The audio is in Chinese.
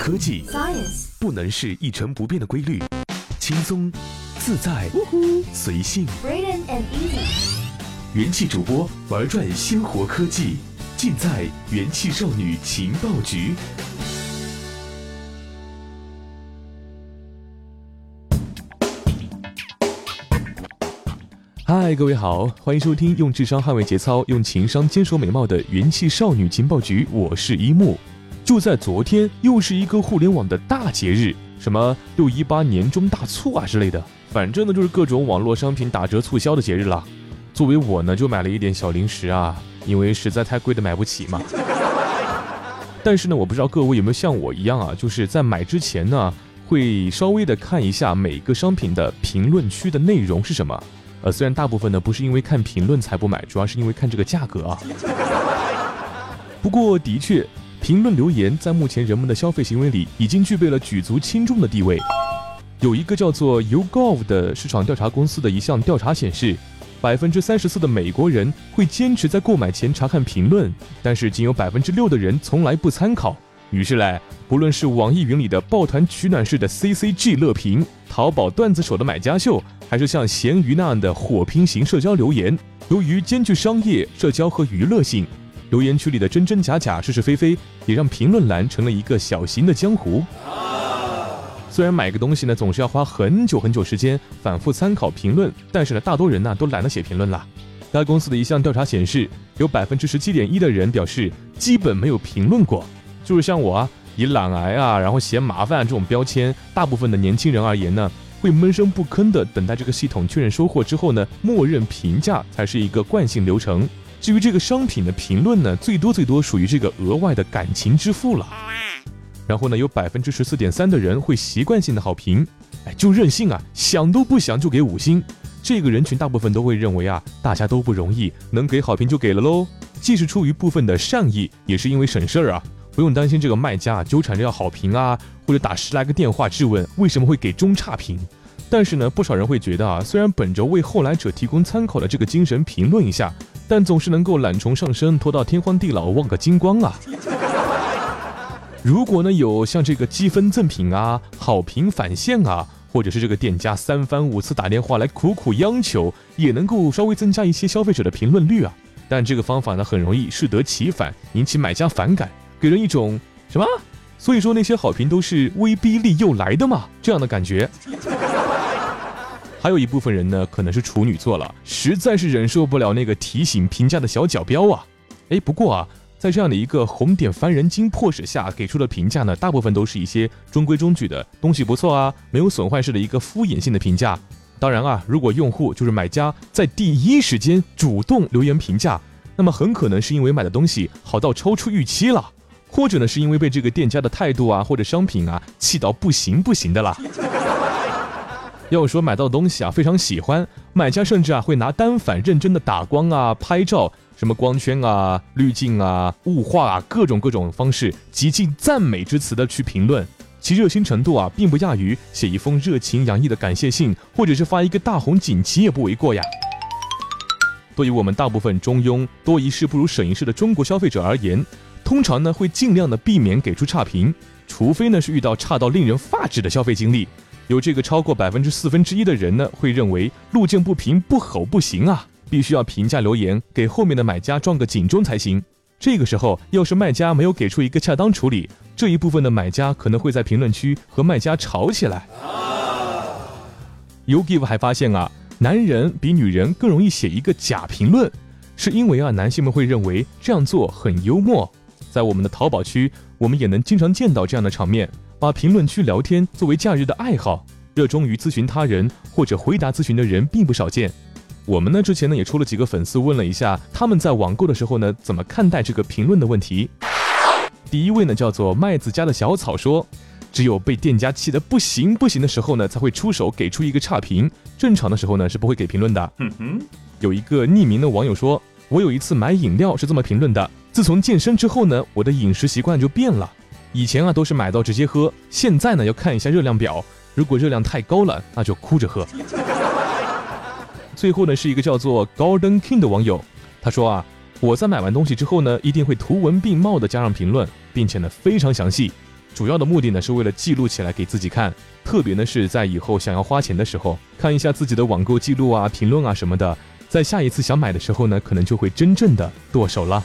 科技 Science，不能是一成不变的规律，轻松、自在、随性。Braden and Easy，元气主播玩转鲜活科技，尽在元气少女情报局。嗨，各位好，欢迎收听用智商捍卫节操，用情商坚守美貌的元气少女情报局，我是一木。就在昨天，又是一个互联网的大节日，什么六一八年终大促啊之类的，反正呢就是各种网络商品打折促销的节日了。作为我呢，就买了一点小零食啊，因为实在太贵的买不起嘛。但是呢，我不知道各位有没有像我一样啊，就是在买之前呢，会稍微的看一下每个商品的评论区的内容是什么。呃，虽然大部分呢不是因为看评论才不买，主要是因为看这个价格啊。不过的确，评论留言在目前人们的消费行为里已经具备了举足轻重的地位。有一个叫做 YouGov 的市场调查公司的一项调查显示，百分之三十四的美国人会坚持在购买前查看评论，但是仅有百分之六的人从来不参考。于是嘞，不论是网易云里的抱团取暖式的 CCG 乐评，淘宝段子手的买家秀，还是像闲鱼那样的火拼型社交留言，由于兼具商业、社交和娱乐性，留言区里的真真假假、是是非非，也让评论栏成了一个小型的江湖。虽然买个东西呢，总是要花很久很久时间反复参考评论，但是呢，大多人呢都懒得写评论了。该公司的一项调查显示，有百分之十七点一的人表示基本没有评论过。就是像我啊，以懒癌啊，然后嫌麻烦这种标签，大部分的年轻人而言呢，会闷声不吭的等待这个系统确认收货之后呢，默认评价才是一个惯性流程。至于这个商品的评论呢，最多最多属于这个额外的感情支付了。然后呢，有百分之十四点三的人会习惯性的好评，哎，就任性啊，想都不想就给五星。这个人群大部分都会认为啊，大家都不容易，能给好评就给了喽。既是出于部分的善意，也是因为省事儿啊，不用担心这个卖家纠缠着要好评啊，或者打十来个电话质问为什么会给中差评。但是呢，不少人会觉得啊，虽然本着为后来者提供参考的这个精神评论一下，但总是能够懒虫上身，拖到天荒地老忘个精光啊。如果呢有像这个积分赠品啊、好评返现啊，或者是这个店家三番五次打电话来苦苦央求，也能够稍微增加一些消费者的评论率啊。但这个方法呢，很容易适得其反，引起买家反感，给人一种什么？所以说那些好评都是威逼利诱来的嘛，这样的感觉。还有一部分人呢，可能是处女座了，实在是忍受不了那个提醒评价的小角标啊。哎，不过啊。在这样的一个红点凡人精迫使下，给出的评价呢，大部分都是一些中规中矩的东西，不错啊，没有损坏式的一个敷衍性的评价。当然啊，如果用户就是买家在第一时间主动留言评价，那么很可能是因为买的东西好到超出预期了，或者呢是因为被这个店家的态度啊或者商品啊气到不行不行的了。要说买到的东西啊非常喜欢，买家甚至啊会拿单反认真的打光啊拍照。什么光圈啊、滤镜啊、雾化啊，各种各种方式，极尽赞美之词的去评论，其热心程度啊，并不亚于写一封热情洋溢的感谢信，或者是发一个大红锦旗也不为过呀。对于我们大部分中庸、多一事不如省一事的中国消费者而言，通常呢会尽量的避免给出差评，除非呢是遇到差到令人发指的消费经历。有这个超过百分之四分之一的人呢，会认为路见不平不吼不行啊。必须要评价留言，给后面的买家撞个警钟才行。这个时候，要是卖家没有给出一个恰当处理，这一部分的买家可能会在评论区和卖家吵起来。YouGive 还发现啊，男人比女人更容易写一个假评论，是因为啊，男性们会认为这样做很幽默。在我们的淘宝区，我们也能经常见到这样的场面：把评论区聊天作为假日的爱好，热衷于咨询他人或者回答咨询的人并不少见。我们呢之前呢也出了几个粉丝问了一下，他们在网购的时候呢怎么看待这个评论的问题。第一位呢叫做麦子家的小草说，只有被店家气得不行不行的时候呢才会出手给出一个差评，正常的时候呢是不会给评论的。嗯哼，有一个匿名的网友说，我有一次买饮料是这么评论的：自从健身之后呢，我的饮食习惯就变了，以前啊都是买到直接喝，现在呢要看一下热量表，如果热量太高了，那就哭着喝。最后呢，是一个叫做 Golden King 的网友，他说啊，我在买完东西之后呢，一定会图文并茂的加上评论，并且呢非常详细。主要的目的呢是为了记录起来给自己看，特别呢是在以后想要花钱的时候，看一下自己的网购记录啊、评论啊什么的，在下一次想买的时候呢，可能就会真正的剁手了。